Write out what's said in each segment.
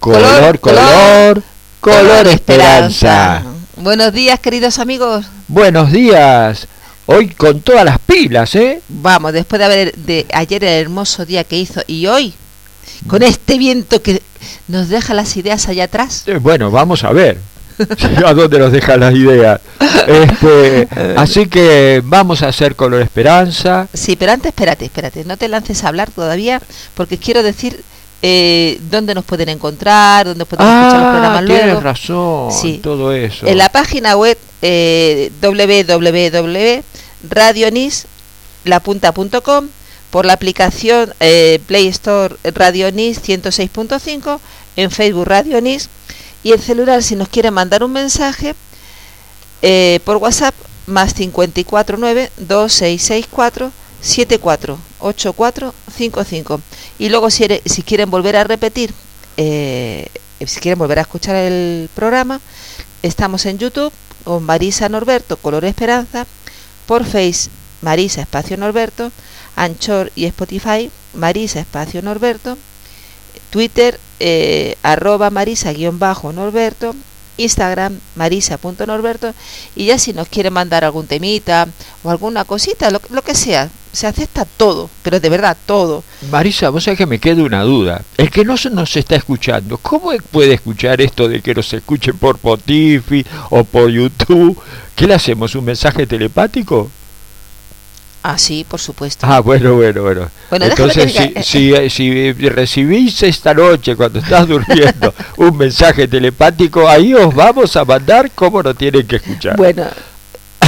Color, color, color, esperanza. Buenos días, queridos amigos. Buenos días. Hoy con todas las pilas, ¿eh? Vamos, después de haber de ayer el hermoso día que hizo y hoy con este viento que nos deja las ideas allá atrás. Eh, bueno, vamos a ver. ¿A dónde nos dejan las ideas? Este, así que vamos a hacer color esperanza. Sí, pero antes espérate, espérate, no te lances a hablar todavía porque quiero decir eh, dónde nos pueden encontrar, dónde pueden escuchar los programas tienes luego. razón, Sí. todo eso. En la página web eh, www.radionis.com por la aplicación eh, Play Store Radio Nis 106.5 en Facebook Radio Nis y en celular si nos quieren mandar un mensaje eh, por WhatsApp más 549 2664 748455 y luego si, si quieren volver a repetir eh, si quieren volver a escuchar el programa estamos en YouTube con Marisa Norberto Color Esperanza por Face Marisa Espacio Norberto Anchor y Spotify Marisa Espacio Norberto Twitter eh, arroba Marisa guion bajo Norberto Instagram marisa.norberto y ya si nos quieren mandar algún temita o alguna cosita, lo, lo que sea, se acepta todo, pero de verdad todo. Marisa, vos sabés que me queda una duda. El que no se nos está escuchando, ¿cómo puede escuchar esto de que nos escuche por Spotify o por YouTube? ¿Qué le hacemos? ¿Un mensaje telepático? Ah, sí, por supuesto. Ah, bueno, bueno, bueno. Entonces, que si, diga- si, si recibís esta noche, cuando estás durmiendo, un mensaje telepático, ahí os vamos a mandar cómo nos tienen que escuchar. Bueno,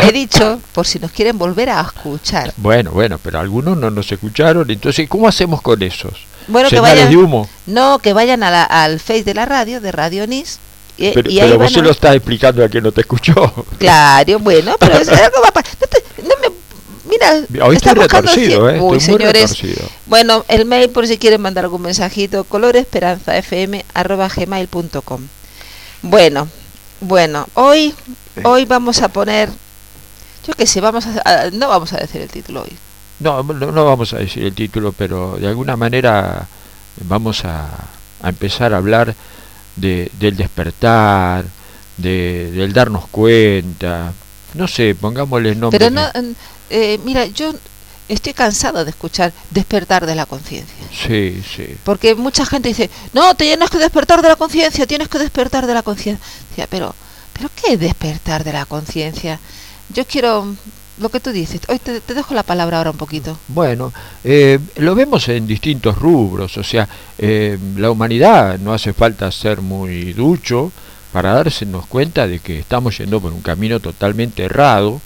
he dicho por si nos quieren volver a escuchar. Bueno, bueno, pero algunos no nos escucharon, entonces, ¿cómo hacemos con esos? Bueno, que ¿Señales vayan, de humo? no, que vayan a la- al Face de la radio, de Radio Nis. Y, Pero, y vos se lo estás explicando a quien no te escuchó. Claro, bueno, pero es algo pa- no, te- no me, mira, Hoy está estoy retorcido, ¿eh? Uy, Estoy muy señores. retorcido. Bueno, el mail por si quieren mandar algún mensajito, coloresperanzafm@gmail.com. Bueno, bueno, hoy hoy vamos a poner yo qué sé, vamos a, no vamos a decir el título hoy. No, no, no vamos a decir el título, pero de alguna manera vamos a, a empezar a hablar de, del despertar, de, del darnos cuenta. No sé, pongámosle nombre. Pero no eh, mira, yo estoy cansado de escuchar despertar de la conciencia. Sí, sí. Porque mucha gente dice, no, tienes que despertar de la conciencia, tienes que despertar de la conciencia. Pero, pero ¿qué es despertar de la conciencia? Yo quiero lo que tú dices. Hoy te, te dejo la palabra ahora un poquito. Bueno, eh, lo vemos en distintos rubros, o sea, eh, la humanidad no hace falta ser muy ducho para darnos cuenta de que estamos yendo por un camino totalmente errado.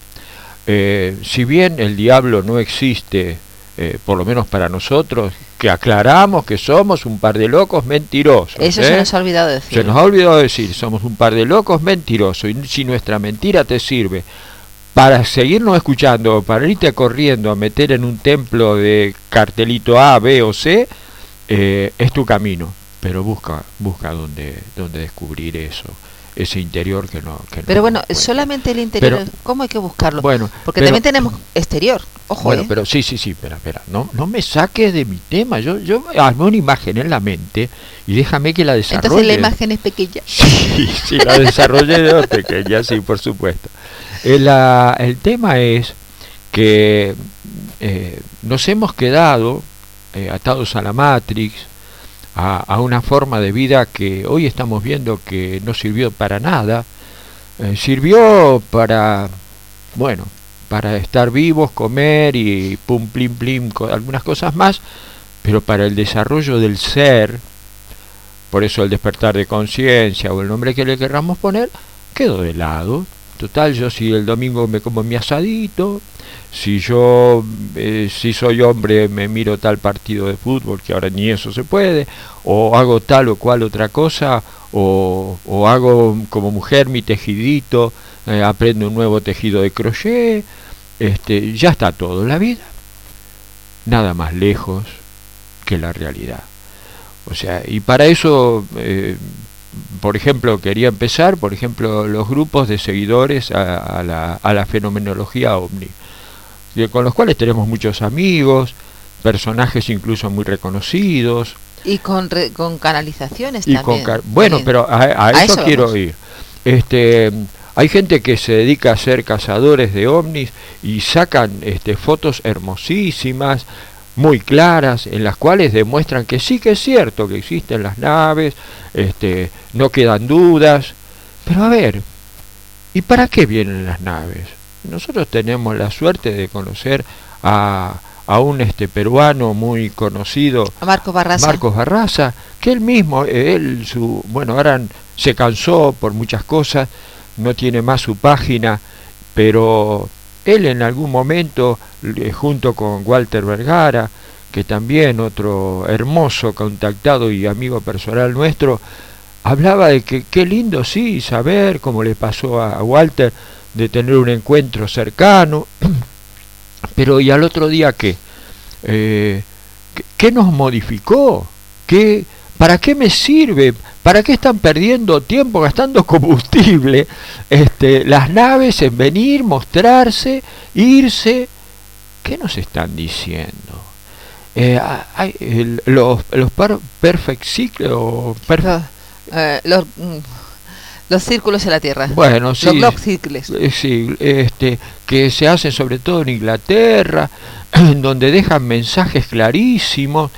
Eh, si bien el diablo no existe, eh, por lo menos para nosotros, que aclaramos que somos un par de locos mentirosos. Eso ¿eh? se nos ha olvidado decir. Se nos ha olvidado decir, somos un par de locos mentirosos y si nuestra mentira te sirve para seguirnos escuchando, para irte corriendo a meter en un templo de cartelito A, B o C, eh, es tu camino. Pero busca, busca donde, donde descubrir eso, ese interior que no. Que no Pero bueno, solamente el interior, Pero- ¿cómo hay que buscarlo? Bueno, Porque pero- también tenemos exterior. Ojo, bueno, ¿eh? pero sí, sí, sí, espera, espera, no, no me saques de mi tema, yo, yo armé una imagen en la mente y déjame que la desarrolle. Entonces la imagen es pequeña. Sí, sí, la desarrollé de dos pequeñas, sí, por supuesto. El, ah, el tema es que eh, nos hemos quedado eh, atados a la Matrix, a, una forma de vida que hoy estamos viendo que no sirvió para nada, eh, sirvió para, bueno, para estar vivos, comer y pum, plim, plim, algunas cosas más, pero para el desarrollo del ser, por eso el despertar de conciencia o el nombre que le querramos poner, quedó de lado. Total, yo si el domingo me como mi asadito, si yo, eh, si soy hombre, me miro tal partido de fútbol, que ahora ni eso se puede, o hago tal o cual otra cosa, o, o hago como mujer mi tejidito, eh, aprendo un nuevo tejido de crochet, este, ya está todo. La vida, nada más lejos que la realidad. O sea, y para eso, eh, por ejemplo, quería empezar, por ejemplo, los grupos de seguidores a, a la, a la fenomenología ovni, con los cuales tenemos muchos amigos, personajes incluso muy reconocidos, Y con, con canalizaciones y también. Con bueno, pero a, eso, quiero ir. Este, hay gente que se dedica a ser cazadores de ovnis y sacan este, fotos hermosísimas, muy claras, en las cuales demuestran que sí que es cierto que existen las naves, este, no quedan dudas. Pero a ver, ¿y para qué vienen las naves? Nosotros tenemos la suerte de conocer a, a un este peruano muy conocido, Marcos Barraza. Marcos Barraza, que él mismo, él su, bueno, ahora se cansó por muchas cosas, no tiene más su página, pero él en algún momento, junto con Walter Vergara, que también otro hermoso contactado y amigo personal nuestro, hablaba de que qué lindo sí saber cómo le pasó a Walter de tener un encuentro cercano, pero ¿y al otro día qué? Eh, ¿Qué nos modificó? ¿Qué, ¿Para qué me sirve? ¿Para qué están perdiendo tiempo gastando combustible este, las naves en venir, mostrarse, irse? ¿Qué nos están diciendo? Eh, hay, los, los perfect ciclos, eh, los, mm, los círculos en la Tierra. Bueno, sí. Los ciclos. Eh, sí, este, que se hacen sobre todo en Inglaterra, donde dejan mensajes clarísimos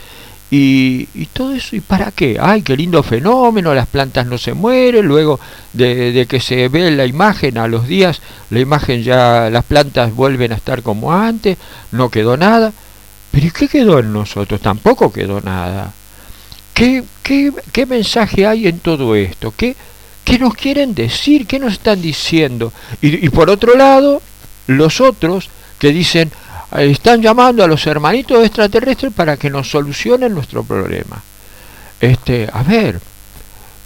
y, y, todo eso, ¿y para qué? ¡Ay, qué lindo fenómeno! Las plantas no se mueren, luego de, que se ve la imagen a los días, la imagen ya, las plantas vuelven a estar como antes, no quedó nada. Pero ¿y qué quedó en nosotros? Tampoco quedó nada. ¿Qué, qué, qué mensaje hay en todo esto? ¿Qué, ¿Qué nos quieren decir? ¿Qué nos están diciendo? Y, y por otro lado, los otros que dicen, están llamando a los hermanitos extraterrestres para que nos solucionen nuestro problema. Este, a ver,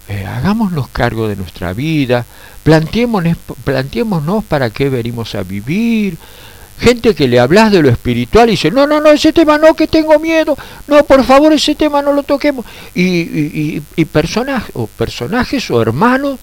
eh, hagámonos cargo de nuestra vida, planteémonos, para qué venimos a vivir. Gente que le hablas de lo espiritual y dice, no, no, no, ese tema no, que tengo miedo, no, por favor, ese tema no lo toquemos. Y, y, y personajes, o personajes o hermanos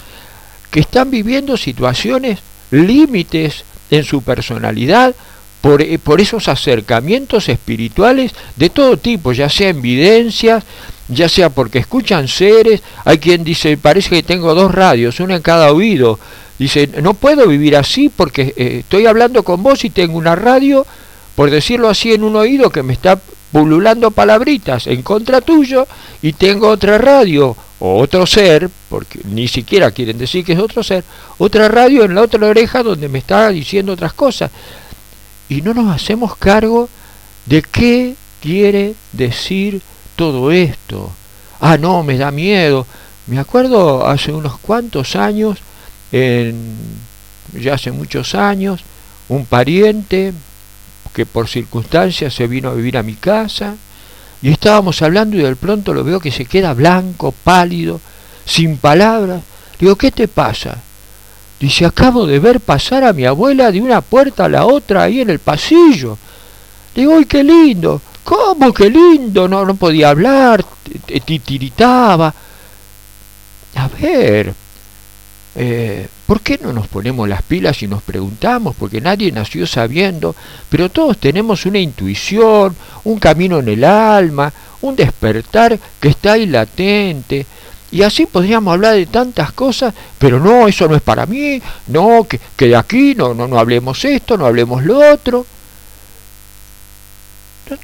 que están viviendo situaciones límites en su personalidad eh, por, esos acercamientos espirituales de todo tipo, ya sea evidencias, ya sea porque escuchan seres, hay quien dice, parece que tengo dos radios, una en cada oído, dice, no puedo vivir así porque eh, estoy hablando con vos y tengo una radio, por decirlo así, en un oído que me está pululando palabritas en contra tuyo y tengo otra radio o otro ser, porque ni siquiera quieren decir que es otro ser, otra radio en la otra oreja donde me está diciendo otras cosas y no nos hacemos cargo de qué quiere decir todo esto. Ah, no, me da miedo. Me acuerdo hace unos cuantos años, en, ya hace muchos años, un pariente que por circunstancias se vino a vivir a mi casa y estábamos hablando y de pronto lo veo que se queda blanco, pálido, sin palabras. Digo, ¿qué te pasa? Dice, acabo de ver pasar a mi abuela de una puerta a la otra ahí en el pasillo. Digo, ¡ay, qué lindo! ¿Cómo qué lindo? No, no podía hablar, titiritaba. A ver, eh, ¿por qué no nos ponemos las pilas y nos preguntamos? Porque nadie nació sabiendo, pero todos tenemos una intuición, un camino en el alma, un despertar que está ahí latente. Y así podríamos hablar de tantas cosas, pero no, eso no es para mí, no, que, que de aquí no, no, no hablemos esto, no hablemos lo otro.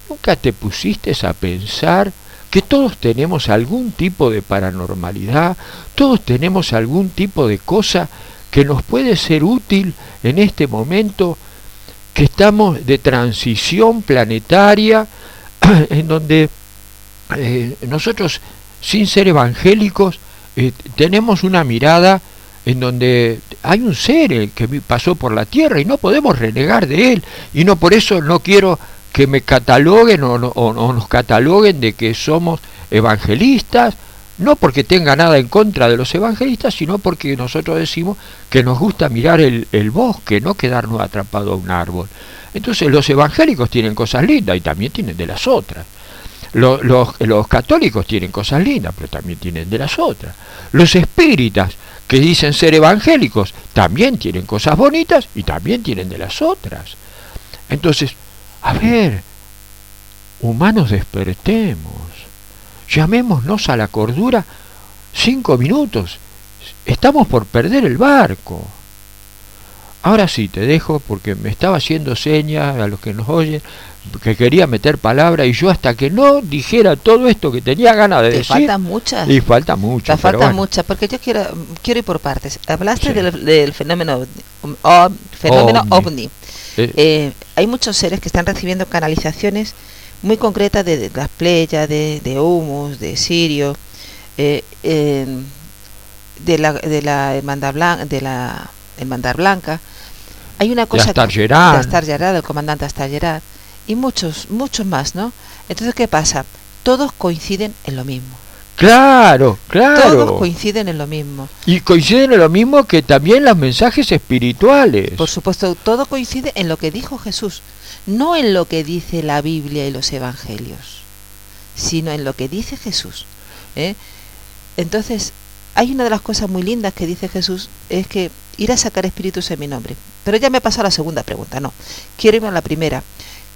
¿Nunca te pusiste a pensar que todos tenemos algún tipo de paranormalidad, todos tenemos algún tipo de cosa que nos puede ser útil en este momento que estamos de transición planetaria, en donde eh, nosotros sin ser evangélicos, eh, tenemos una mirada en donde hay un ser que pasó por la tierra y no podemos renegar de él. Y no por eso no quiero que me cataloguen o, nos cataloguen de que somos evangelistas, no porque tenga nada en contra de los evangelistas, sino porque nosotros decimos que nos gusta mirar el, el bosque, no quedarnos atrapados a un árbol. Entonces los evangélicos tienen cosas lindas y también tienen de las otras. Los, los, católicos tienen cosas lindas, pero también tienen de las otras. Los espíritas, que dicen ser evangélicos, también tienen cosas bonitas y también tienen de las otras. Entonces, a ver, humanos despertemos. llamémonos a la cordura cinco minutos. Estamos por perder el barco. Ahora sí, te dejo porque me estaba haciendo señas a los que nos oyen que quería meter palabra y yo hasta que no dijera todo esto que tenía ganas de decir. faltan muchas. Y falta. Te faltan muchas, porque yo quiero, quiero ir por partes. Hablaste del, fenómeno, fenómeno ovni. Eh. Eh, hay muchos seres que están recibiendo canalizaciones muy concretas de, las playas, de, de humus, de Sirio, eh, de la de la hermandad blanca, de la hermandad blanca. Hay una cosa Astar Gerard. de Astar Gerard, el comandante Astar Gerard y muchos, muchos más, ¿no? Entonces, ¿qué pasa? Todos coinciden en lo mismo. Claro, claro. Todos coinciden en lo mismo. Y coinciden en lo mismo que también los mensajes espirituales. Por supuesto, todo coincide en lo que dijo Jesús, no en lo que dice la Biblia y los Evangelios, sino en lo que dice Jesús. ¿eh? Entonces, hay una de las cosas muy lindas que dice Jesús, es que ir a sacar espíritus en mi nombre. Pero ya me pasado a la segunda pregunta, no. Quiero irme a la primera.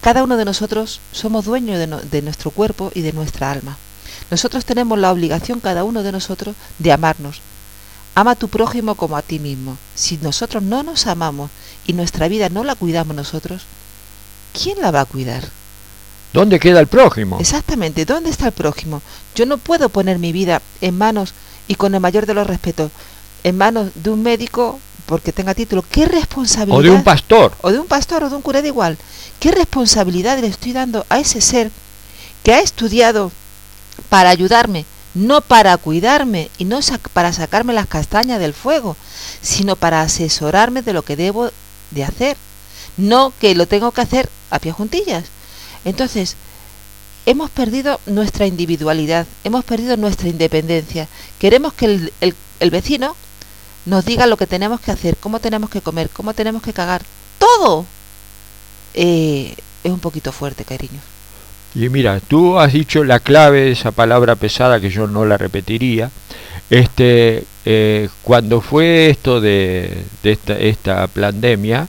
Cada uno de nosotros somos dueños de, nuestro cuerpo y de nuestra alma. Nosotros tenemos la obligación, cada uno de nosotros, de amarnos. Ama a tu prójimo como a ti mismo. Si nosotros no nos amamos y nuestra vida no la cuidamos nosotros, ¿quién la va a cuidar? ¿Dónde queda el prójimo? Exactamente, ¿dónde está el prójimo? Yo no puedo poner mi vida en manos, y con el mayor de los respetos, en manos de un médico porque tenga título. ¿Qué responsabilidad? O de un pastor. O de un pastor o de un cura de igual. ¿Qué responsabilidad le estoy dando a ese ser que ha estudiado para ayudarme, no para cuidarme y no para sacarme las castañas del fuego, sino para asesorarme de lo que debo de hacer? No que lo tengo que hacer a pie juntillas. Entonces, hemos perdido nuestra individualidad, hemos perdido nuestra independencia. Queremos que el, el vecino nos diga lo que tenemos que hacer, cómo tenemos que comer, cómo tenemos que cagar. Todo eh, es un poquito fuerte, cariño. Y mira, tú has dicho la clave de esa palabra pesada que yo no la repetiría. Este, eh, cuando fue esto de, esta, esta pandemia,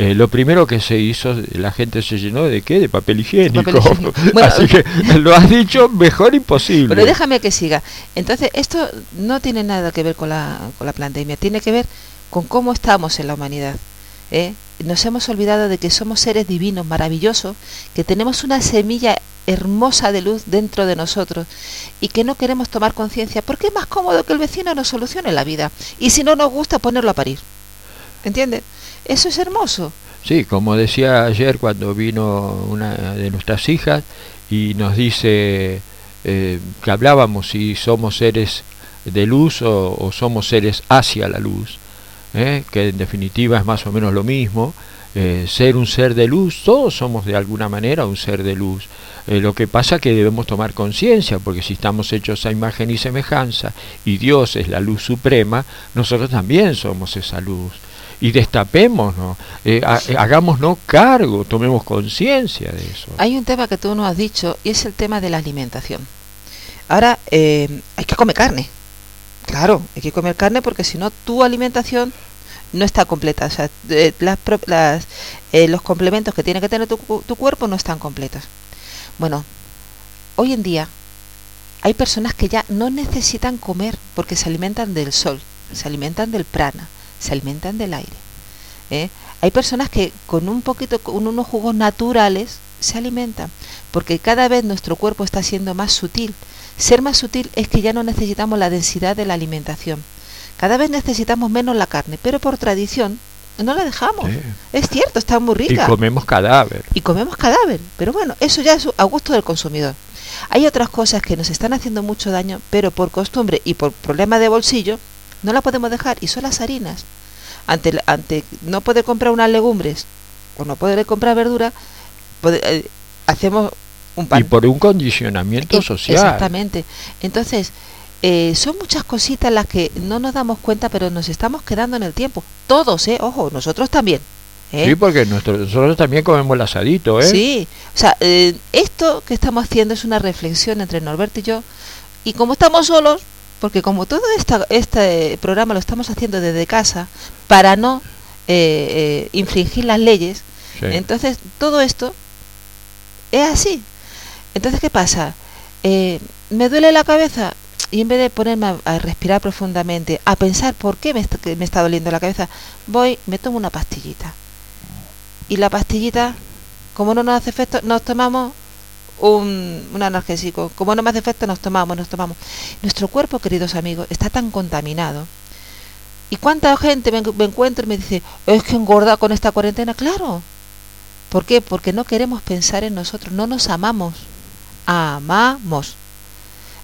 eh, lo primero que se hizo, la gente se llenó de qué? De papel higiénico. Así que lo has dicho mejor imposible. Pero déjame que siga. Entonces, esto no tiene nada que ver con la, con la pandemia, tiene que ver con cómo estamos en la humanidad. ¿eh? nos hemos olvidado de que somos seres divinos, maravillosos, que tenemos una semilla hermosa de luz dentro de nosotros y que no queremos tomar conciencia porque es más cómodo que el vecino nos solucione la vida y si no nos gusta ponerlo a parir. ¿Entiendes? Eso es hermoso. Sí, como decía ayer cuando vino una de nuestras hijas y nos dice eh, que hablábamos si somos seres de luz o somos seres hacia la luz. ¿eh? que en definitiva es más o menos lo mismo. Eh, ser un ser de luz, todos somos de alguna manera un ser de luz. Eh, lo que pasa es que debemos tomar conciencia, porque si estamos hechos a imagen y semejanza, y Dios es la luz suprema, nosotros también somos esa luz. Y destapémonos, hagámonos cargo, tomemos conciencia de eso. Hay un tema que tú nos has dicho, y es el tema de la alimentación. Ahora, hay que comer carne. Claro, hay que comer carne porque si no tu alimentación no está completa. O sea, eh, las, eh, los complementos que tiene que tener tu, tu cuerpo no están completos. Bueno, hoy en día hay personas que ya no necesitan comer porque se alimentan del sol, se alimentan del prana, se alimentan del aire. ¿eh? Hay personas que con un poquito, con unos jugos naturales se alimentan porque cada vez nuestro cuerpo está siendo más sutil ser más sutil es que ya no necesitamos la densidad de la alimentación. Cada vez necesitamos menos la carne, pero por tradición no la dejamos. Es cierto, está muy rica. Y comemos cadáver. Y comemos cadáver. Pero bueno, eso ya es a gusto del consumidor. Hay otras cosas que nos están haciendo mucho daño, pero por costumbre y por problema de bolsillo, no la podemos dejar. Y son las harinas. Ante, ante no poder comprar unas legumbres o no poder comprar verdura, eh, hacemos y por un condicionamiento social. Exactamente. Entonces, eh, son muchas cositas las que no nos damos cuenta, pero nos estamos quedando en el tiempo. Todos, ¿eh? Ojo, nosotros también. ¿eh? Sí, porque nosotros también comemos el asadito, ¿eh? Sí, o sea, eh, esto que estamos haciendo es una reflexión entre Norberto y yo. Y como estamos solos, porque como todo esta, este programa lo estamos haciendo desde casa, para no infringir las leyes, entonces todo esto es así. Entonces, ¿qué pasa? Eh, me duele la cabeza y en vez de ponerme a, a respirar profundamente, a pensar por qué me, está- me está doliendo la cabeza, voy, me tomo una pastillita. Y la pastillita, como no nos hace efecto, nos tomamos un, un analgésico. Como no me hace efecto, nos tomamos, nos tomamos. Nuestro cuerpo, queridos amigos, está tan contaminado. ¿Y cuánta gente me, me encuentro y me dice, es que engorda con esta cuarentena? Claro. ¿Por qué? Porque no queremos pensar en nosotros, no nos amamos. Amamos.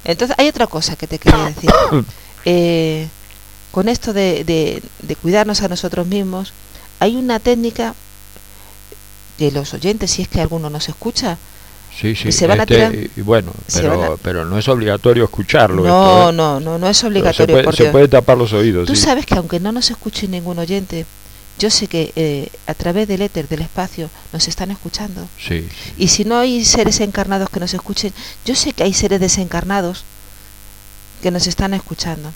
Entonces, hay otra cosa que te quería decir. Eh, con esto de, de- de cuidarnos a nosotros mismos, hay una técnica que los oyentes, si es que alguno nos escucha, Sí, sí. se van a este, tirar- y bueno, pero, van a- pero no es obligatorio escucharlo. no, esto, ¿eh? no, no, no es Pero obligatorio. Se, puede, se tapar los oídos. Tú sí. sabes que aunque no nos escuche ningún oyente, yo sé que eh, a través del éter, del espacio, nos están escuchando. Sí, sí. Y si no hay seres encarnados que nos escuchen, yo sé que hay seres desencarnados que nos están escuchando.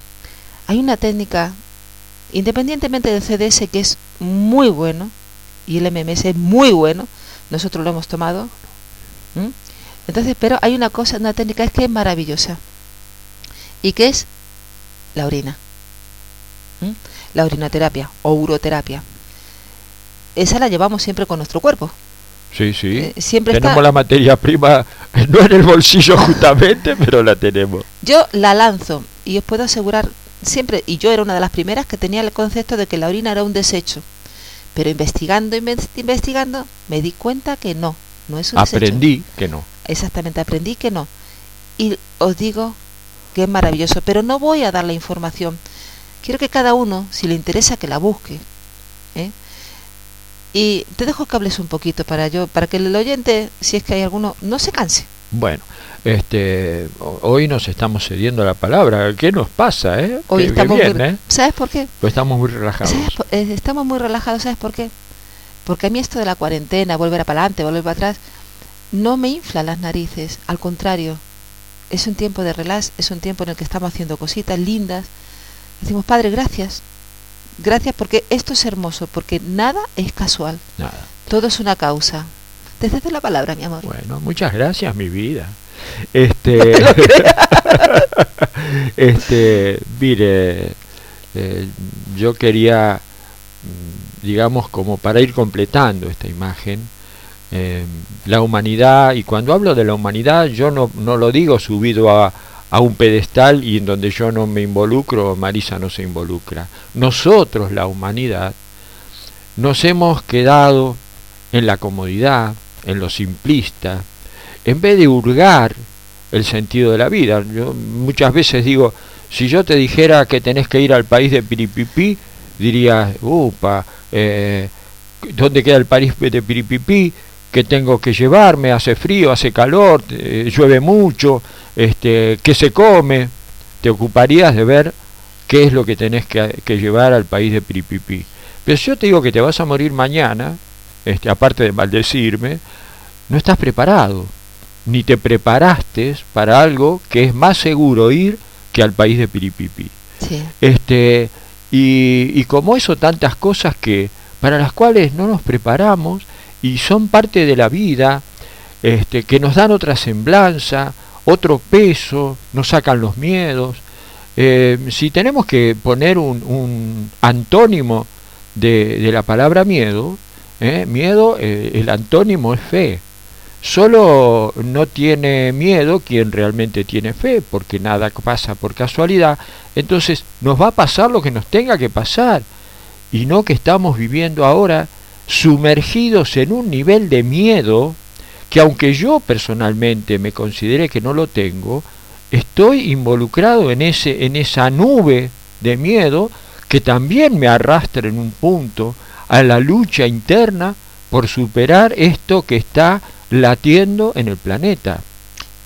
Hay una técnica, independientemente del CDS, que es muy bueno, y el MMS es muy bueno, nosotros lo hemos tomado. ¿M? Entonces, pero hay una cosa, una técnica es que es maravillosa, y que es la orina. ¿m? La orinoterapia o uroterapia. Esa la llevamos siempre con nuestro cuerpo. Sí, sí. Eh, siempre tenemos está- la materia prima, no en el bolsillo justamente, pero la tenemos. Yo la lanzo y os puedo asegurar siempre, y yo era una de las primeras que tenía el concepto de que la orina era un desecho. Pero investigando, inves- investigando, me di cuenta que no, no es un desecho. Aprendí que no. Exactamente, aprendí que no. Y os digo que es maravilloso, pero no voy a dar la información. Quiero que cada uno, si le interesa, que la busque. ¿eh? Y te dejo que hables un poquito para yo, para que el oyente, si es que hay alguno, no se canse. Bueno, este, ho- hoy nos estamos cediendo la palabra. ¿Qué nos pasa, eh? Hoy estamos bien, muy, ¿eh? ¿Sabes por qué? Pues estamos muy relajados. ¿Sabes por- eh, estamos muy relajados, ¿sabes por qué? Porque a mí esto de la cuarentena, volver para adelante, volver para atrás, no me infla las narices. Al contrario, es un tiempo de relax, es un tiempo en el que estamos haciendo cositas lindas. Decimos, Padre, gracias. Gracias porque esto es hermoso, porque nada es casual. Nada. Todo es una causa. Te cedo la palabra, mi amor. Bueno, muchas gracias, mi vida. Este, este, mire, eh, yo quería, mm, digamos, como para ir completando esta imagen, eh, la humanidad, y cuando hablo de la humanidad, yo no, no lo digo subido a, a un pedestal y en donde yo no me involucro, Marisa no se involucra. Nosotros, la humanidad, nos hemos quedado en la comodidad, en lo simplista, en vez de hurgar el sentido de la vida. Yo muchas veces digo, si yo te dijera que tenés que ir al país de Piripipí, dirías, upa, eh, ¿dónde queda el país de Piripipí? ¿Qué tengo que llevarme? Hace frío, hace calor, eh, llueve mucho, este, ¿qué se come? Te ocuparías de ver qué es lo que tenés que, que llevar al país de Piripipí. Pero si yo te digo que te vas a morir mañana, este, aparte de maldecirme, no estás preparado, ni te preparaste para algo que es más seguro ir que al país de Piripipi. Sí. Este, y, y como eso, tantas cosas que para las cuales no nos preparamos y son parte de la vida, este, que nos dan otra semblanza, otro peso, nos sacan los miedos. Eh, si tenemos que poner un, un antónimo de, la palabra miedo, ¿eh? miedo, eh, el antónimo es fe. Solo no tiene miedo quien realmente tiene fe, porque nada pasa por casualidad. Entonces nos va a pasar lo que nos tenga que pasar, y no que estamos viviendo ahora sumergidos en un nivel de miedo que aunque yo personalmente me considere que no lo tengo, estoy involucrado en ese en esa nube de miedo que también me arrastra en un punto a la lucha interna por superar esto que está latiendo en el planeta.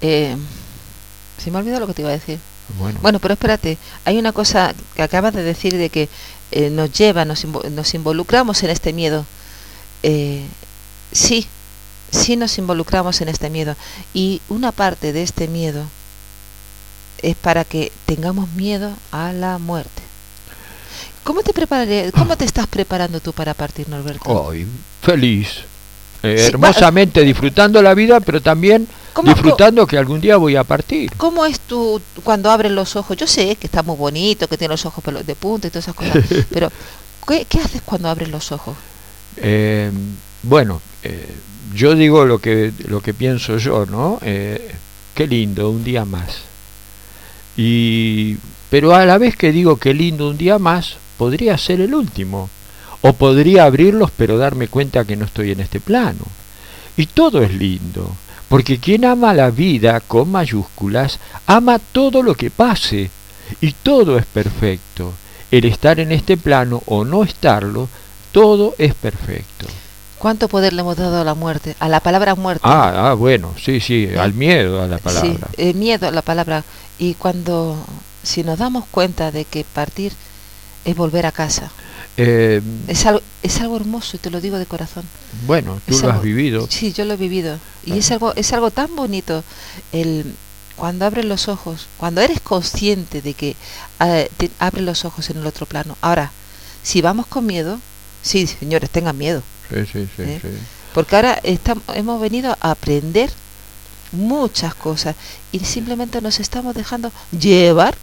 Eh, se me ha olvidado lo que te iba a decir. Bueno, Bueno, pero espérate, hay una cosa que acabas de decir de que eh, nos lleva, nos, invo- nos involucramos en este miedo. Eh, sí, sí nos involucramos en este miedo. Y una parte de este miedo es para que tengamos miedo a la muerte. ¿Cómo te, prepararé- cómo te estás preparando tú para partir, Norberto? hoy feliz, eh, Sí, hermosamente disfrutando la vida, pero también disfrutando que algún día voy a partir. ¿Cómo es tú cuando abres los ojos? Yo sé que está muy bonito, que tiene los ojos de punta y todas esas cosas, pero ¿qué, haces cuando abres los ojos? Eh, bueno, eh, yo digo lo que, lo que pienso yo, ¿no? Eh, qué lindo, un día más. Y, pero a la vez que digo qué lindo un día más, podría ser el último. O podría abrirlos pero darme cuenta que no estoy en este plano. Y todo es lindo, porque quien ama la vida con mayúsculas, ama todo lo que pase, y todo es perfecto. El estar en este plano o no estarlo, todo es perfecto. ¿Cuánto poder le hemos dado a la muerte? A la palabra muerte. Ah, ah bueno, sí, sí, al miedo a la palabra. Sí, el miedo a la palabra. Y cuando, si nos damos cuenta de que partir es volver a casa. Eh, es, algo, es algo hermoso y te lo digo de corazón. Bueno, tú lo has vivido. Sí, yo lo he vivido. Y es algo, es algo tan bonito el cuando abres los ojos, cuando eres consciente de que uh, abres los ojos en el otro plano. Ahora, si vamos con miedo, sí, señores, tengan miedo Sí, sí, ¿Eh? sí, Porque ahora estamos, hemos venido a aprender muchas cosas y simplemente nos estamos dejando llevar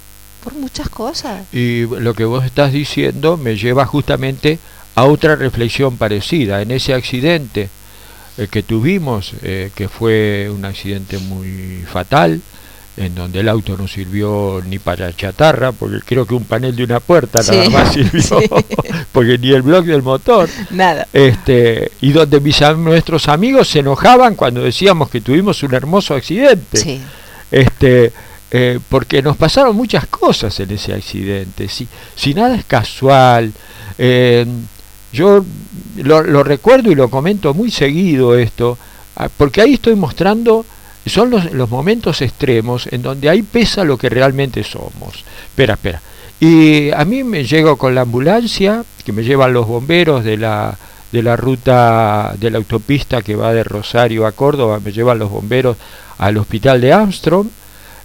por muchas cosas. Y lo que vos estás diciendo me lleva justamente a otra reflexión parecida. En ese accidente eh, que tuvimos, eh, que fue un accidente muy fatal, en donde el auto no sirvió ni para chatarra, porque creo que un panel de una puerta nada más sirvió, porque ni el bloque del motor. Nada. Este, y donde mis, nuestros amigos se enojaban cuando decíamos que tuvimos un hermoso accidente. Este, eh, porque nos pasaron muchas cosas en ese accidente. Si, si nada es casual. Eh, yo lo, recuerdo y lo comento muy seguido esto, ah, porque ahí estoy mostrando son los, los, momentos extremos en donde ahí pesa lo que realmente somos. Espera, espera. Y a mí me llego con la ambulancia, que me llevan los bomberos de la, de la ruta de la autopista que va de Rosario a Córdoba, me llevan los bomberos al hospital de Armstrong.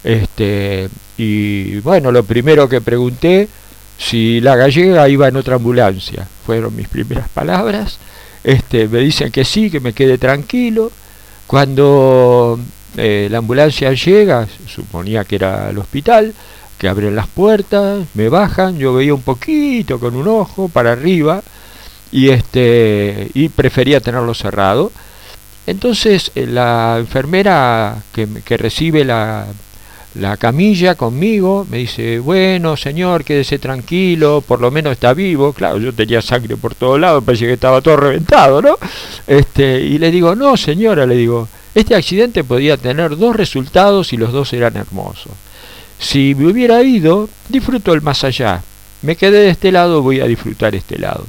Este, y bueno, lo primero que pregunté, si la gallega iba en otra ambulancia, fueron mis primeras palabras. Este, me dicen que sí, que me quede tranquilo. Cuando eh, la ambulancia llega, suponía que era el hospital, que abren las puertas, me bajan, yo veía un poquito con un ojo para arriba y este y prefería tenerlo cerrado. Entonces eh, la enfermera que, que recibe la, la camilla conmigo, me dice, bueno, señor, quédese tranquilo, por lo menos está vivo. Claro, yo tenía sangre por todos lados, parecía que estaba todo reventado, ¿no? Este, y le digo, no, señora, le digo, este accidente podía tener dos resultados y los dos eran hermosos. Si me hubiera ido, disfruto el más allá. Me quedé de este lado, voy a disfrutar este lado.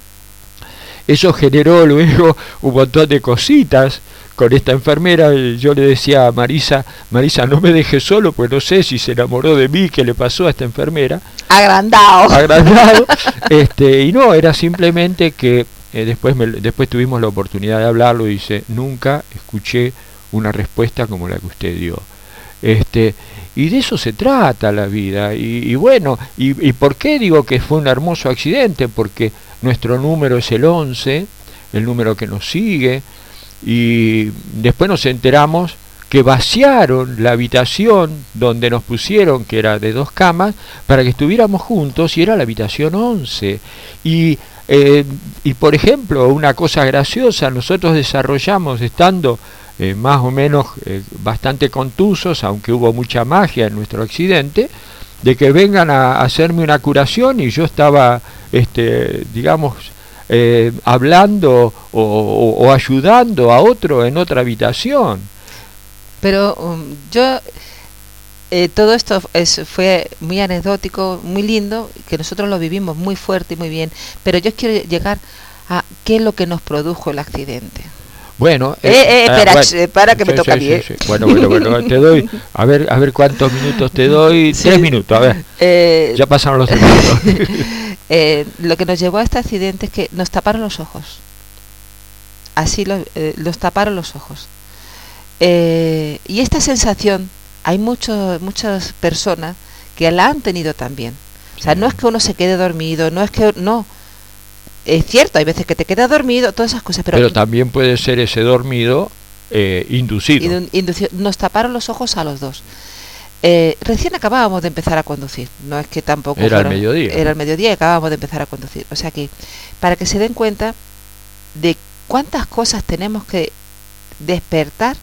Eso generó luego un montón de cositas con esta enfermera. Yo le decía a Marisa, Marisa, no me dejes solo, pues no sé si se enamoró de mí, qué le pasó a esta enfermera. Agrandado. Agrandado. este, y no, era simplemente que eh, después, después tuvimos la oportunidad de hablarlo y dice, nunca escuché una respuesta como la que usted dio. Este, y de eso se trata la vida. Y, bueno, y, por qué digo que fue un hermoso accidente? Porque nuestro número es el 11, el número que nos sigue, y después nos enteramos que vaciaron la habitación donde nos pusieron, que era de dos camas, para que estuviéramos juntos, y era la habitación 11. Y, eh, y por ejemplo, una cosa graciosa, nosotros desarrollamos, estando eh, más o menos eh, bastante contusos, aunque hubo mucha magia en nuestro accidente, de que vengan a, hacerme una curación y yo estaba, este, digamos, eh, hablando o, ayudando a otro en otra habitación. Pero um, yo, todo esto es, fue muy anecdótico, muy lindo, que nosotros lo vivimos muy fuerte y muy bien, pero yo quiero llegar a qué es lo que nos produjo el accidente. Bueno, eh, eh, eh espera, eh, para que me toca a mí. Bueno, bueno, bueno, te doy, a ver, a ver cuántos minutos te doy, tres minutos, a ver. ya pasaron los tres minutos. lo que nos llevó a este accidente es que nos taparon los ojos. Así lo, los taparon los ojos. y esta sensación, hay mucho, muchas personas que la han tenido también. O sea, no es que uno se quede dormido, no es que no, es cierto, hay veces que te quedas dormido, todas esas cosas, pero... Pero también puede ser ese dormido eh, inducido. Nos taparon los ojos a los dos. Eh, recién acabábamos de empezar a conducir, no es que tampoco... Era el mediodía. Era el mediodía y acabábamos de empezar a conducir. O sea que, para que se den cuenta de cuántas cosas tenemos que despertar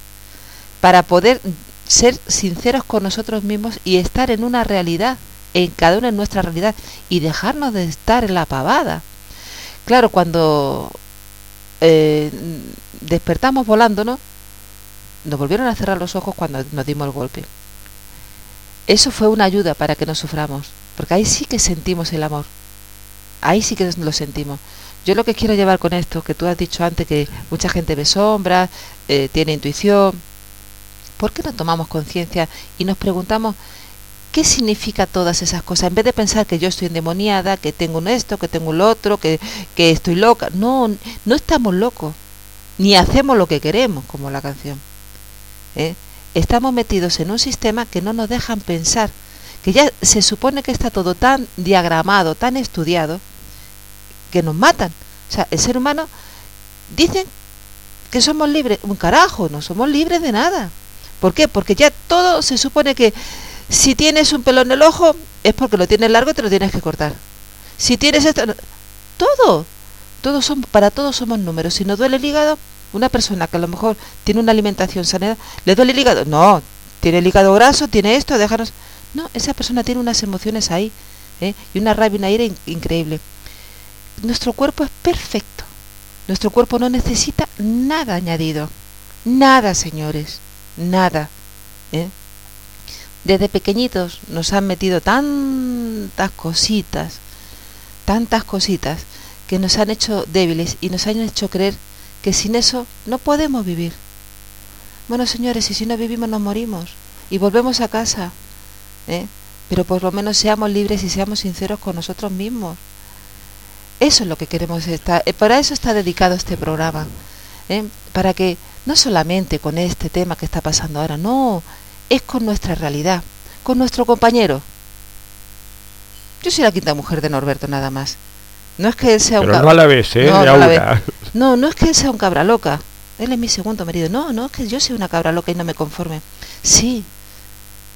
para poder ser sinceros con nosotros mismos y estar en una realidad, en cada una en nuestra realidad, y dejarnos de estar en la pavada. Claro, cuando eh, despertamos volando, ¿no? Nos volvieron a cerrar los ojos cuando nos dimos el golpe. Eso fue una ayuda para que no suframos, porque ahí sí que sentimos el amor. Ahí sí que lo sentimos. Yo lo que quiero llevar con esto, que tú has dicho antes que mucha gente ve sombras, eh, tiene intuición, ¿por qué no tomamos conciencia y nos preguntamos qué significa todas esas cosas? En vez de pensar que yo estoy endemoniada, que tengo un esto, que tengo lo otro, que, que estoy loca. No, no estamos locos, ni hacemos lo que queremos, como la canción. ¿eh? Estamos metidos en un sistema que no nos dejan pensar, que ya se supone que está todo tan diagramado, tan estudiado, que nos matan. O sea, el ser humano dicen que somos libres. Un carajo, no somos libres de nada. ¿Por qué? Porque ya todo se supone que si tienes un pelo en el ojo es porque lo tienes largo y te lo tienes que cortar. Si tienes esto, todo, todos son, para todos somos números. Si nos duele el hígado, una persona que a lo mejor tiene una alimentación sana, ¿le duele el hígado? No, tiene el hígado graso, tiene esto, déjanos. No, esa persona tiene unas emociones ahí ¿eh? y una rabia, una ira increíble nuestro cuerpo es perfecto. Nuestro cuerpo no necesita nada añadido. Nada, señores. Nada. ¿eh? Desde pequeñitos nos han metido tantas cositas, tantas cositas, que nos han hecho débiles y nos han hecho creer que sin eso no podemos vivir. Bueno, señores, y si no vivimos nos morimos y volvemos a casa. ¿eh? Pero por lo menos seamos libres y seamos sinceros con nosotros mismos. Eso es lo que queremos estar. Eh, para eso está dedicado este programa. ¿eh? Para que no solamente con este tema que está pasando ahora, no, es con nuestra realidad, con nuestro compañero. Yo soy la quinta mujer de Norberto nada más. No es que él sea un cabra... no a la vez, ¿eh? No, no, no, no es que él sea un cabra loca. Él es mi segundo marido. No, no es que yo sea una cabra loca y no me conforme. Sí,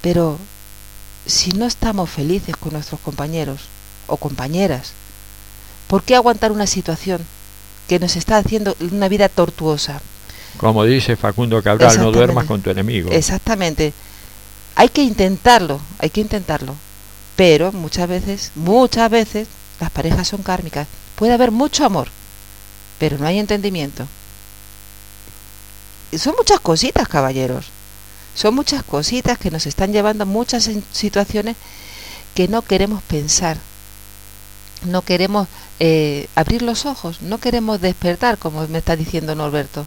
pero si no estamos felices con nuestros compañeros o compañeras, ¿Por qué aguantar una situación que nos está haciendo una vida tortuosa? Como dice Facundo Cabral, no duermas con tu enemigo. Exactamente. Hay que intentarlo, hay que intentarlo. Pero muchas veces, muchas veces, las parejas son kármicas. Puede haber mucho amor, pero no hay entendimiento. son muchas cositas, caballeros. Son muchas cositas que nos están llevando a muchas situaciones que no queremos pensar, no queremos eh, abrir los ojos, no queremos despertar, como me está diciendo Norberto.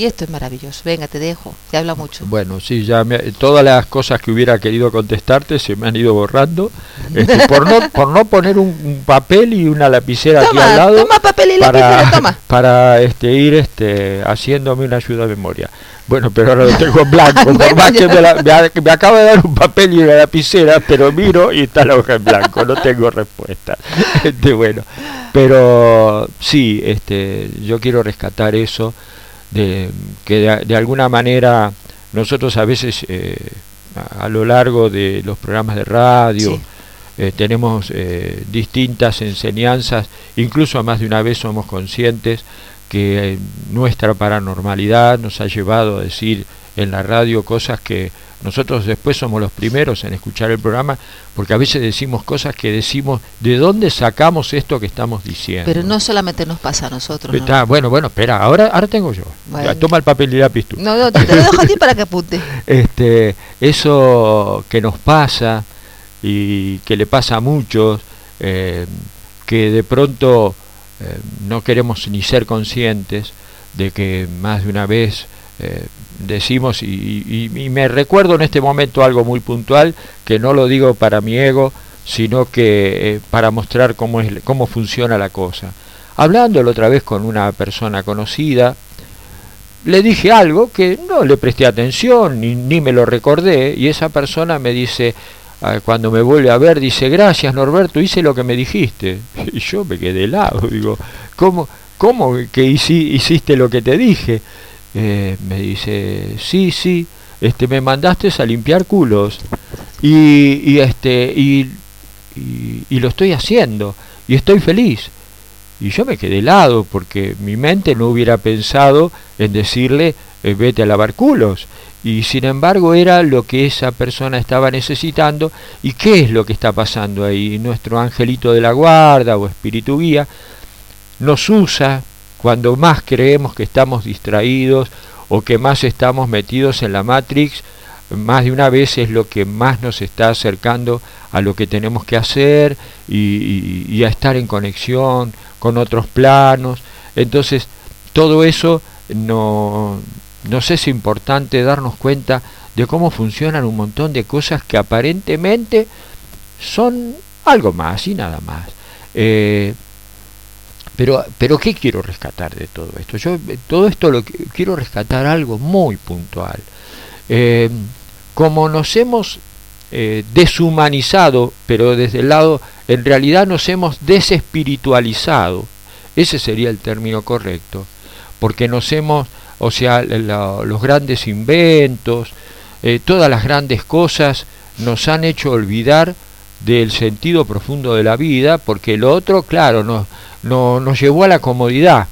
Y esto es maravilloso. Venga, te dejo, te habla mucho. Bueno, sí, ya todas las cosas que hubiera querido contestarte se me han ido borrando. Este, por, no, por no poner un, papel y una lapicera aquí al lado. Toma papel y lapicera, toma. Para este, ir este, haciéndome una ayuda de memoria. Bueno, pero ahora lo tengo en blanco, por más que me, me, acaba de dar un papel y una lapicera, pero miro y está la hoja en blanco, no tengo respuesta. Este, bueno, pero sí, este, yo quiero rescatar eso, de que de, alguna manera nosotros a veces eh, a, lo largo de los programas de radio eh, tenemos eh, distintas enseñanzas, incluso más de una vez somos conscientes que nuestra paranormalidad nos ha llevado a decir en la radio cosas que nosotros después somos los primeros en escuchar el programa, porque a veces decimos cosas que decimos, ¿de dónde sacamos esto que estamos diciendo? Pero no solamente nos pasa a nosotros. Está, Bueno, bueno, espera, ahora, ahora tengo yo. toma el papel y lápiz tú. No, no, te lo dejo a ti para que apunte. Este, eso que nos pasa y que le pasa a muchos, eh, que de pronto eh, no queremos ni ser conscientes de que más de una vez eh, decimos, y, me recuerdo en este momento algo muy puntual, que no lo digo para mi ego, sino que eh, para mostrar cómo, es, cómo funciona la cosa. Hablándolo otra vez con una persona conocida, le dije algo que no le presté atención ni, ni me lo recordé y esa persona me dice, Ah, cuando me vuelve a ver, dice, gracias Norberto, hice lo que me dijiste. Y yo me quedé helado, digo, ¿cómo, cómo que hiciste lo que te dije? Eh, me dice, sí, sí, este, me mandaste a limpiar culos y, y este, y, y, lo estoy haciendo y estoy feliz. Y yo me quedé helado porque mi mente no hubiera pensado en decirle, eh, vete a lavar culos y sin embargo era lo que esa persona estaba necesitando y qué es lo que está pasando ahí. Nuestro angelito de la guarda o espíritu guía nos usa cuando más creemos que estamos distraídos o que más estamos metidos en la Matrix, más de una vez es lo que más nos está acercando a lo que tenemos que hacer y, a estar en conexión con otros planos. Entonces, todo eso no, nos es importante darnos cuenta de cómo funcionan un montón de cosas que aparentemente son algo más y nada más. Eh, pero, pero ¿qué quiero rescatar de todo esto? Yo todo esto lo quiero rescatar algo muy puntual. Eh, como nos hemos eh, deshumanizado, pero desde el lado, en realidad nos hemos desespiritualizado, ese sería el término correcto, porque nos hemos o sea, los grandes inventos, eh, todas las grandes cosas nos han hecho olvidar del sentido profundo de la vida, porque lo otro, claro, nos, nos llevó a la comodidad.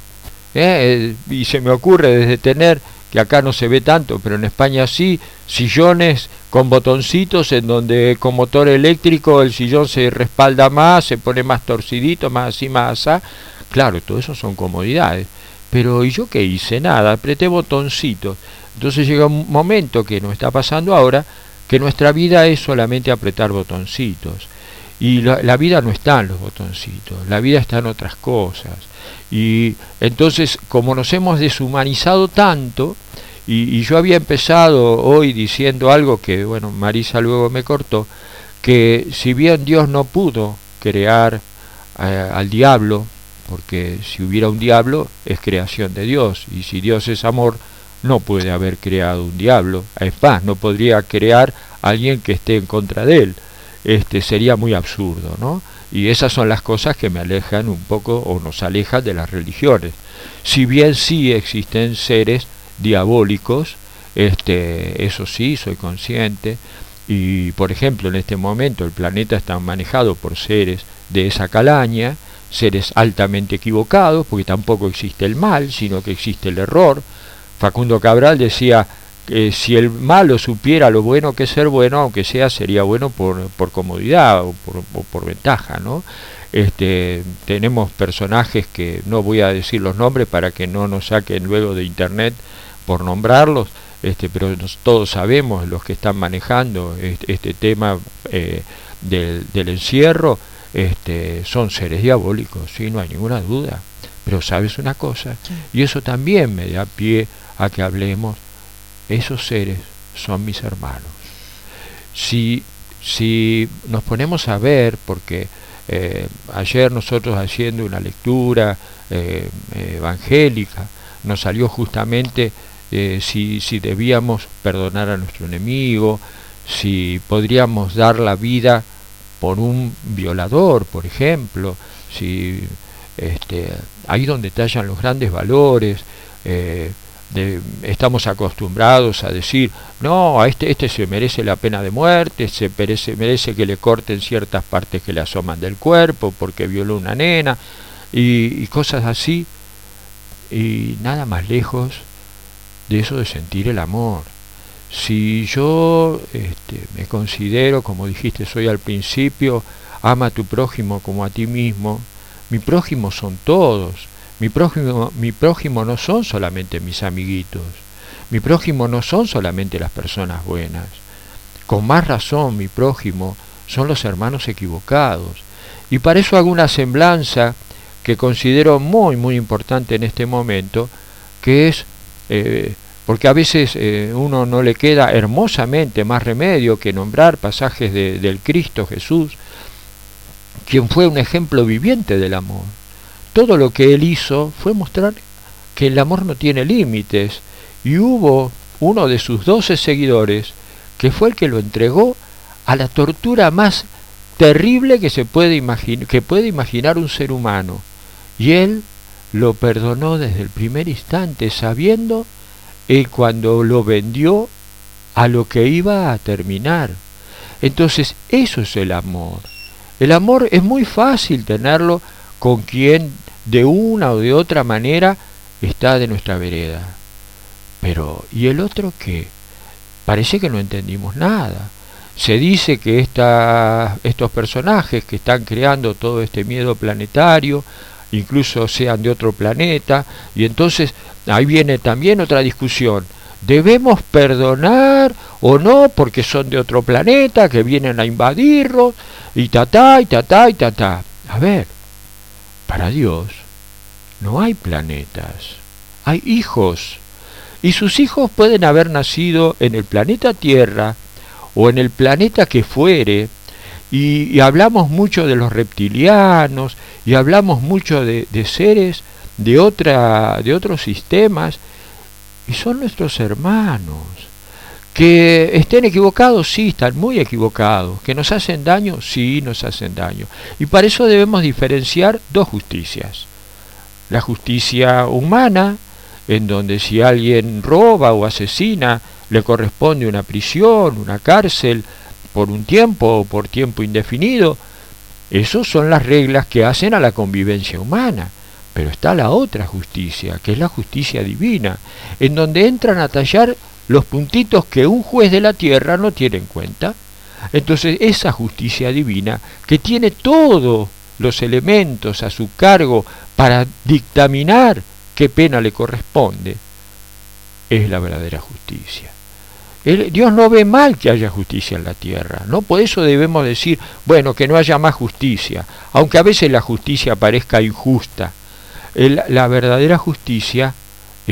Eh, y se me ocurre desde tener, que acá no se ve tanto, pero en España sí, sillones con botoncitos en donde con motor eléctrico el sillón se respalda más, se pone más torcidito, más así, más así. Claro, todo eso son comodidades. Pero ¿y yo qué hice? Nada, apreté botoncitos. Entonces llega un momento que nos está pasando ahora, que nuestra vida es solamente apretar botoncitos. Y la, vida no está en los botoncitos, la vida está en otras cosas. Y entonces, como nos hemos deshumanizado tanto, y, yo había empezado hoy diciendo algo que, bueno, Marisa luego me cortó, que si bien Dios no pudo crear eh, al diablo, porque si hubiera un diablo es creación de Dios, y si Dios es amor, no puede haber creado un diablo, es más, no podría crear a alguien que esté en contra de él, este sería muy absurdo, ¿no? Y esas son las cosas que me alejan un poco o nos alejan de las religiones. Si bien sí existen seres diabólicos, este, eso sí, soy consciente, y por ejemplo en este momento el planeta está manejado por seres de esa calaña, seres altamente equivocados, porque tampoco existe el mal, sino que existe el error. Facundo Cabral decía que si el malo supiera lo bueno que es ser bueno, aunque sea, sería bueno por, por comodidad o por, por, ventaja, ¿no? Este, tenemos personajes que no voy a decir los nombres para que no nos saquen luego de internet por nombrarlos, este, pero todos sabemos los que están manejando este, este tema eh, del, del encierro, este, son seres diabólicos, sí, no hay ninguna duda. Pero sabes una cosa, y eso también me da pie a que hablemos, esos seres son mis hermanos. Si, si nos ponemos a ver, porque eh, ayer nosotros haciendo una lectura eh, evangélica, nos salió justamente eh, si, si debíamos perdonar a nuestro enemigo, si podríamos dar la vida por un violador, por ejemplo, si este, ahí donde tallan los grandes valores, estamos acostumbrados a decir, no, a este, este se merece la pena de muerte, se merece, merece que le corten ciertas partes que le asoman del cuerpo porque violó una nena, y, y cosas así, y nada más lejos de eso de sentir el amor. Si yo este, me considero, como dijiste soy al principio, ama a tu prójimo como a ti mismo, mi prójimo son todos. Mi prójimo, mi prójimo no son solamente mis amiguitos. Mi prójimo no son solamente las personas buenas. Con más razón, mi prójimo son los hermanos equivocados. Y para eso hago una semblanza que considero muy, muy importante en este momento, que es eh, porque a veces eh, uno no le queda hermosamente más remedio que nombrar pasajes de, del Cristo Jesús, quien fue un ejemplo viviente del amor. Todo lo que él hizo fue mostrar que el amor no tiene límites, y hubo uno de sus doce seguidores que fue el que lo entregó a la tortura más terrible que se puede que puede imaginar un ser humano, y él lo perdonó desde el primer instante, sabiendo eh, cuando lo vendió a lo que iba a terminar. Entonces, eso es el amor. El amor es muy fácil tenerlo con quien de una o de otra manera está de nuestra vereda. Pero, ¿y el otro qué? Parece que no entendimos nada. Se dice que estos personajes que están creando todo este miedo planetario, incluso sean de otro planeta, y entonces ahí viene también otra discusión. ¿Debemos perdonar o no porque son de otro planeta, que vienen a invadirlos, y ta ta, y ta ta, y ta ta? A ver, para Dios no hay planetas, hay hijos. Y sus hijos pueden haber nacido en el planeta Tierra o en el planeta que fuere, y, hablamos mucho de los reptilianos, y hablamos mucho de, de seres de, otra, de otros sistemas, y son nuestros hermanos. Que estén equivocados, sí, están muy equivocados. Que nos hacen daño, sí, nos hacen daño. Y para eso debemos diferenciar dos justicias. La justicia humana, en donde si alguien roba o asesina, le corresponde una prisión, una cárcel, por un tiempo o por tiempo indefinido. Esas son las reglas que hacen a la convivencia humana. Pero está la otra justicia, que es la justicia divina, en donde entran a tallar los puntitos que un juez de la tierra no tiene en cuenta. Entonces esa justicia divina, que tiene todos los elementos a su cargo para dictaminar qué pena le corresponde, es la verdadera justicia. Dios no ve mal que haya justicia en la tierra, ¿no? Por eso debemos decir, bueno, que no haya más justicia, aunque a veces la justicia parezca injusta, la verdadera justicia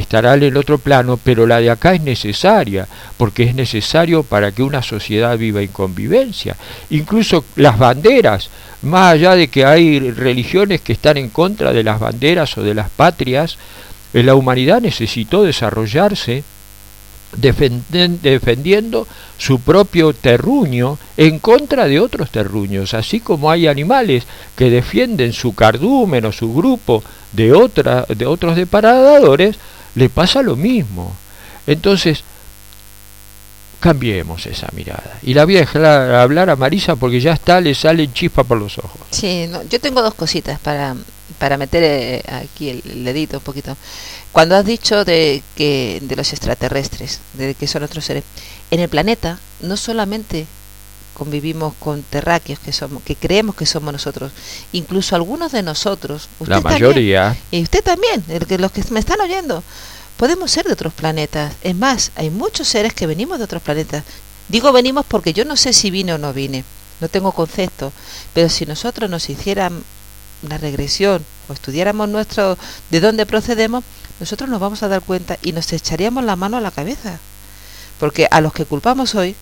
estará en el otro plano, pero la de acá es necesaria, porque es necesario para que una sociedad viva en convivencia. Incluso las banderas, más allá de que hay religiones que están en contra de las banderas o de las patrias, eh, la humanidad necesitó desarrollarse defendiendo su propio terruño en contra de otros terruños, así como hay animales que defienden su cardumen o su grupo de, otra, de otros depredadores, le pasa lo mismo. Entonces, cambiemos esa mirada. Y la voy a dejar hablar a Marisa porque ya está, le salen chispas por los ojos. Sí, yo tengo dos cositas para, para meter eh, aquí el, dedito un poquito. Cuando has dicho de que de los extraterrestres, de que son otros seres, en el planeta no solamente convivimos con terráqueos que somos, que creemos que somos nosotros, incluso algunos de nosotros, la mayoría, y usted también, los que me están oyendo, podemos ser de otros planetas. Es más, hay muchos seres que venimos de otros planetas. Digo venimos porque yo no sé si vine o no vine, no tengo concepto, pero si nosotros nos hicieran una regresión o estudiáramos nuestro de dónde procedemos, nosotros nos vamos a dar cuenta y nos echaríamos la mano a la cabeza. Porque a los que culpamos hoy,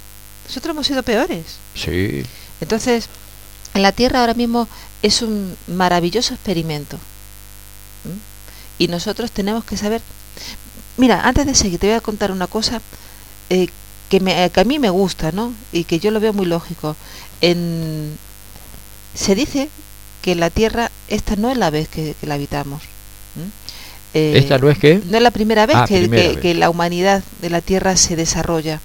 nosotros hemos sido peores. Sí. Entonces, en la Tierra ahora mismo es un maravilloso experimento. Y nosotros tenemos que saber... Mira, antes de seguir, te voy a contar una cosa eh, que, me, que a mí me gusta, ¿no? Y que yo lo veo muy lógico. En, se dice que la Tierra, esta no es la vez que la habitamos. Eh, ¿Esta no es que? No es la primera vez, ah, que, la humanidad de la Tierra se desarrolla.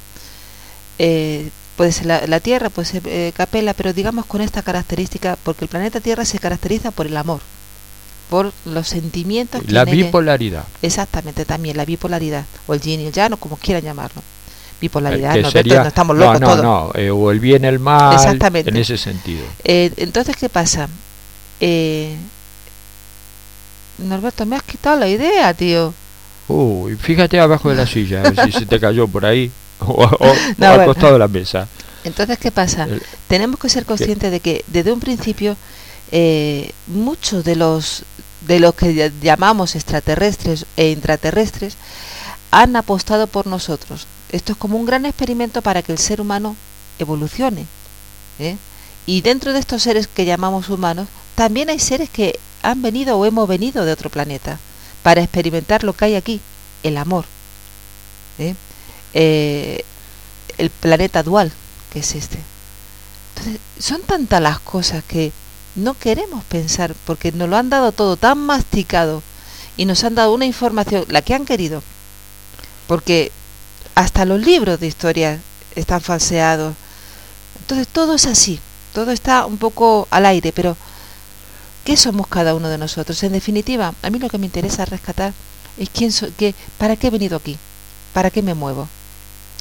Eh, puede ser la, Tierra, puede ser eh, Capela, pero digamos con esta característica, porque el planeta Tierra se caracteriza por el amor, por los sentimientos. La bipolaridad. exactamente, también la bipolaridad, o el yin y el yang, o como quieran llamarlo. Bipolaridad, no, estamos locos no, no, o el bien, el mal, Exactamente. en ese sentido. entonces, ¿qué pasa? Eh, Norberto, me has quitado la idea, tío. Uy, fíjate abajo de la silla, a ver si se te cayó por ahí o, al costado de la mesa. Entonces, ¿qué pasa? Tenemos que ser conscientes de que desde un principio eh, muchos de los de los que llamamos extraterrestres e intraterrestres han apostado por nosotros. Esto es como un gran experimento para que el ser humano evolucione. ¿eh? Y dentro de estos seres que llamamos humanos, también hay seres que han venido o hemos venido de otro planeta para experimentar lo que hay aquí, el amor. ¿eh? Eh, el planeta dual que es este. Entonces, son tantas las cosas que no queremos pensar porque nos lo han dado todo tan masticado y nos han dado una información, la que han querido. porque hasta los libros de historia están falseados. Entonces todo es así, todo está un poco al aire, pero ¿qué somos cada uno de nosotros? En definitiva, a mí lo que me interesa rescatar es quién soy, qué, para qué he venido aquí, para qué me muevo.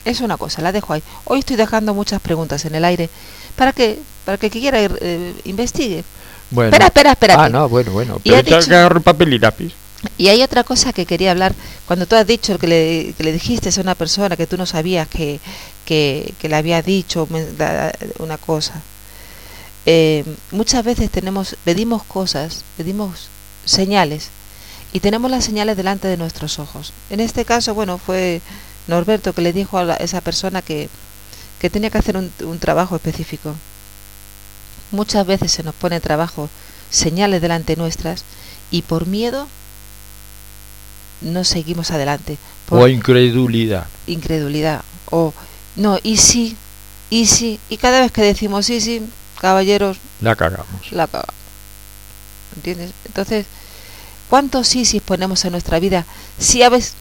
Es una cosa, la dejo ahí. Hoy estoy dejando muchas preguntas en el aire para que para que quiera ir, eh, investigue. Bueno. Espera, espera, espera. Ah, no, bueno, bueno. Y Pero tengo dicho- papel y lápiz. Y hay otra cosa que quería hablar. Cuando tú has dicho que le, que le dijiste a una persona que tú no sabías que, que, que le había dicho una cosa. Eh, muchas veces tenemos, pedimos cosas, pedimos señales y tenemos las señales delante de nuestros ojos. En este caso, bueno, fue Norberto que le dijo a la- esa persona que, que tenía que hacer un, un trabajo específico. Muchas veces se nos pone trabajo, señales delante nuestras y por miedo no seguimos adelante. Por O incredulidad. incredulidad. O no, y sí, y sí. Y cada vez que decimos sí, sí, caballeros, La cagamos. la cagamos. ¿Entiendes? Entonces, ¿cuántos sí sí ponemos en nuestra vida? Si a veces.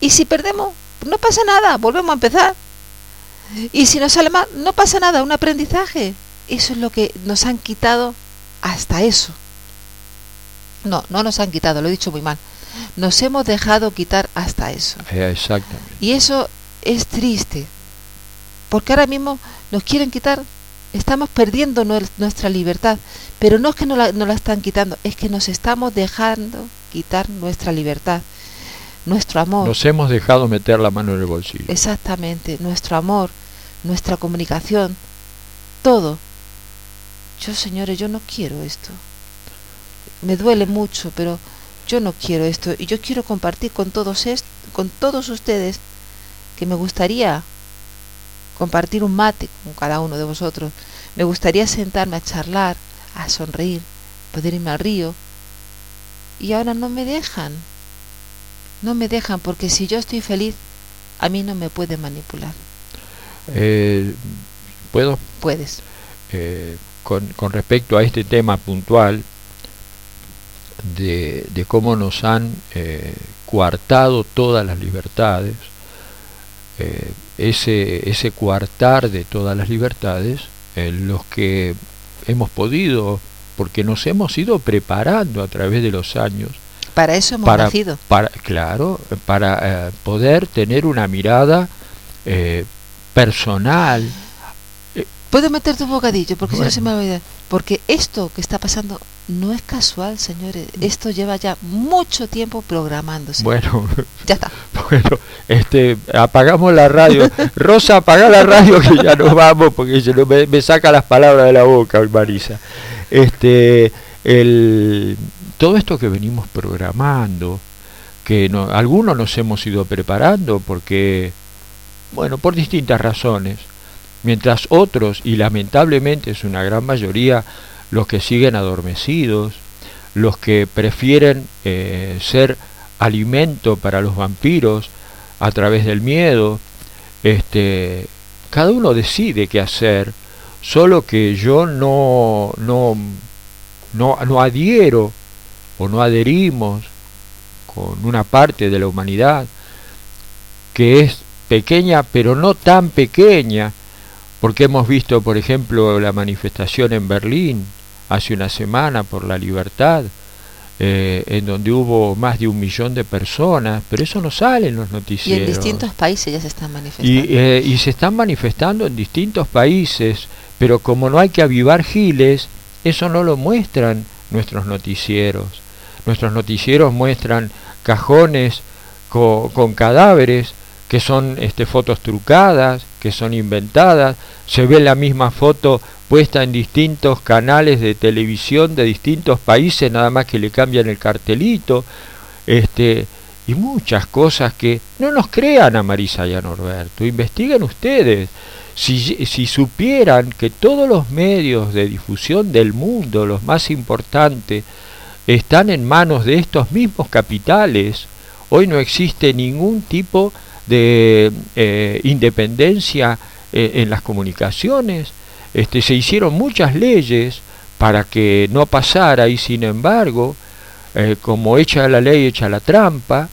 Y si perdemos, no pasa nada, volvemos a empezar. Y si nos sale mal, no pasa nada, un aprendizaje. Eso es lo que nos han quitado hasta eso. No, no nos han quitado, lo he dicho muy mal. Nos hemos dejado quitar hasta eso. Eh, exactamente. Y eso es triste, porque ahora mismo nos quieren quitar, estamos perdiendo nuestra libertad, pero no es que no la, no la están quitando, es que nos estamos dejando quitar nuestra libertad, nuestro amor, Nos hemos dejado meter la mano en el bolsillo. exactamente, nuestro amor, nuestra comunicación, todo. Yo, señores, yo no quiero esto. Me duele mucho, pero yo no quiero esto y yo quiero compartir con todos est- con todos ustedes que me gustaría compartir un mate con cada uno de vosotros. Me gustaría sentarme a charlar, a sonreír, poder irme al río. Y ahora no me dejan. No me dejan porque si yo estoy feliz, a mí no me pueden manipular. Eh, ¿Puedo? Puedes. Eh, con, con respecto a este tema puntual de, de cómo nos han eh, coartado todas las libertades, eh, ese, ese coartar de todas las libertades, en los que hemos podido, porque nos hemos ido preparando a través de los años, Para eso hemos para, nacido. para claro, para eh, poder tener una mirada eh, personal, Puedo meterte un bocadillo porque si no se me va a olvidar. Porque esto que está pasando no es casual, señores. Esto lleva ya mucho tiempo programándose. bueno, Ya está. Bueno, este, apagamos la radio. Rosa, apaga la radio que ya nos vamos porque se nos- me, me saca las palabras de la boca, Marisa. Este, el, todo esto que venimos programando, que no, algunos nos hemos ido preparando porque, bueno, por distintas razones, mientras otros, y lamentablemente es una gran mayoría, los que siguen adormecidos, los que prefieren eh, ser alimento para los vampiros a través del miedo, este, cada uno decide qué hacer, solo que yo no, no, no, no adhiero o no adherimos con una parte de la humanidad que es pequeña pero no tan pequeña, porque hemos visto, por ejemplo, la manifestación en Berlín hace una semana por la libertad, eh, en donde hubo más de un millón de personas, pero eso no sale en los Y noticieros. en distintos países ya se están manifestando. Y, eh, y se están manifestando en distintos países, pero como no hay que avivar giles, eso no lo muestran nuestros noticieros. Nuestros noticieros muestran cajones co- con cadáveres que son este, fotos trucadas, que son inventadas. Se ve la misma foto puesta en distintos canales de televisión de distintos países, nada más que le cambian el cartelito. Este, y muchas cosas que no nos crean a Marisa y a Norberto, investiguen ustedes. Si, si supieran que todos los medios de difusión del mundo, los más importantes, están en manos de estos mismos capitales, hoy no existe ningún tipo de eh, independencia eh, en las comunicaciones. Este, se hicieron muchas leyes para que no pasara y sin embargo, eh, como echa la ley, echa la trampa,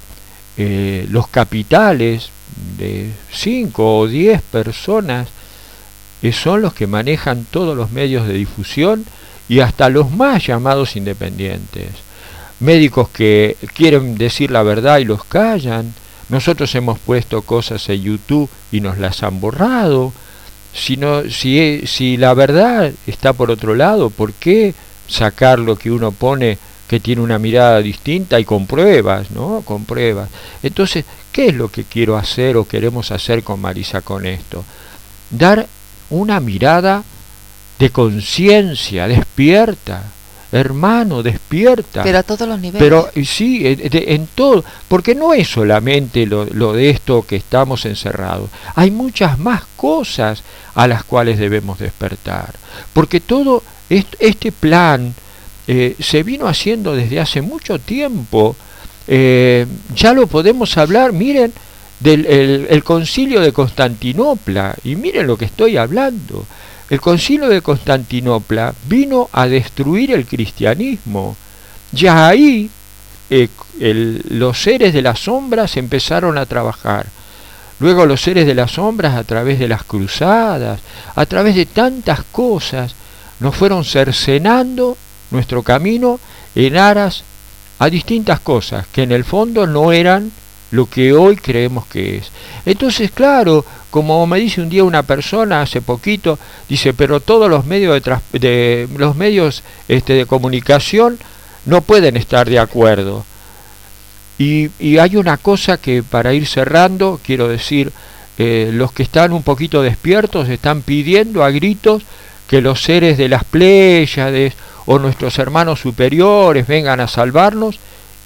los capitales de 5 o 10 personas son los que manejan todos los medios de difusión y hasta los más llamados independientes. Médicos que quieren decir la verdad y los callan. Nosotros hemos puesto cosas en YouTube y nos las han borrado. Si, si, si la verdad está por otro lado, ¿por qué sacar lo que uno pone que tiene una mirada distinta y con pruebas, ¿no? Con pruebas. Entonces, ¿qué es lo que quiero hacer o queremos hacer con Marisa con esto? Dar una mirada de conciencia despierta, hermano, despierta. Pero a todos los niveles. Pero sí, en, todo, porque no es solamente lo, lo, de esto que estamos encerrados, hay muchas más cosas a las cuales debemos despertar, porque todo este plan eh, se vino haciendo desde hace mucho tiempo. Eh, ya lo podemos hablar, miren, del el, concilio de Constantinopla, y miren lo que estoy hablando. El concilio de Constantinopla vino a destruir el cristianismo. Ya ahí eh, los seres de las sombras empezaron a trabajar. Luego los seres de las sombras a través de las cruzadas, a través de tantas cosas, nos fueron cercenando nuestro camino en aras a distintas cosas que en el fondo no eran lo que hoy creemos que es. Entonces, claro, como me dice un día una persona hace poquito, dice, pero todos los medios de, de los medios este, de comunicación no pueden estar de acuerdo. Y, y, hay una cosa que para ir cerrando, quiero decir, eh, los que están un poquito despiertos están pidiendo a gritos que los seres de las Pléyades o nuestros hermanos superiores vengan a salvarnos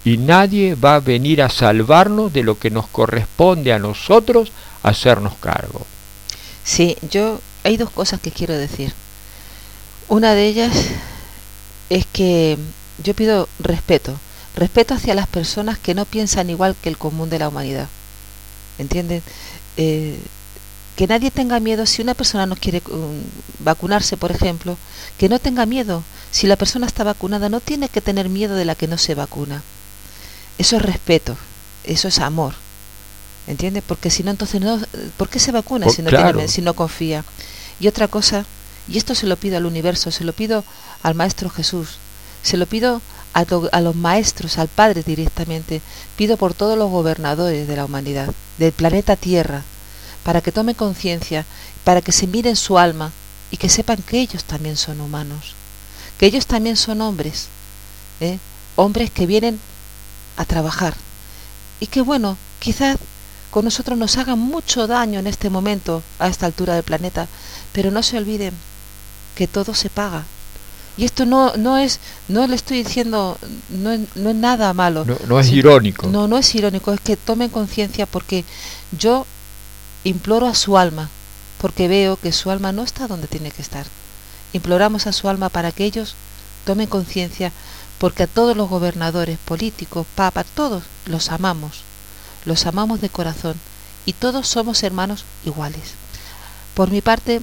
y nadie va a venir a salvarnos de lo que nos corresponde a nosotros hacernos cargo. Sí, yo hay dos cosas que quiero decir. Una de ellas es que yo pido respeto, respeto hacia las personas que no piensan igual que el común de la humanidad. ¿Entienden? Eh, que nadie tenga miedo si una persona no quiere um, vacunarse, por ejemplo, que no tenga miedo. Si la persona está vacunada, no tiene que tener miedo de la que no se vacuna. Eso es respeto, eso es amor. ¿Entiendes? Porque si no, entonces no, ¿por qué se vacuna si no, tiene, si no confía? Y otra cosa, y esto se lo pido al universo, se lo pido al Maestro Jesús, se lo pido a, a los maestros, al Padre directamente, pido por todos los gobernadores de la humanidad, del planeta Tierra, para que tome conciencia, para que se miren su alma y que sepan que ellos también son humanos, que ellos también son hombres, ¿eh? hombres que vienen a trabajar y que bueno, quizás con nosotros nos hagan mucho daño en este momento, a esta altura del planeta, pero no se olviden que todo se paga. Y esto no, no es, no le estoy diciendo, no, no es nada malo. No, no es irónico. No, no es irónico, es que tomen conciencia porque yo Imploro a su alma, porque veo que su alma no está donde tiene que estar. Imploramos a su alma para que ellos tomen conciencia, porque a todos los gobernadores, políticos, papas, todos los amamos, los amamos de corazón y todos somos hermanos iguales. Por mi parte,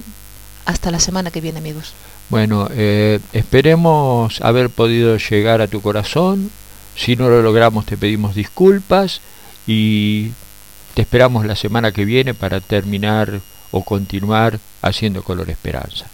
hasta la semana que viene, amigos. Bueno, eh, esperemos haber podido llegar a tu corazón. Si no lo logramos, te pedimos disculpas y te esperamos la semana que viene para terminar o continuar haciendo color esperanza.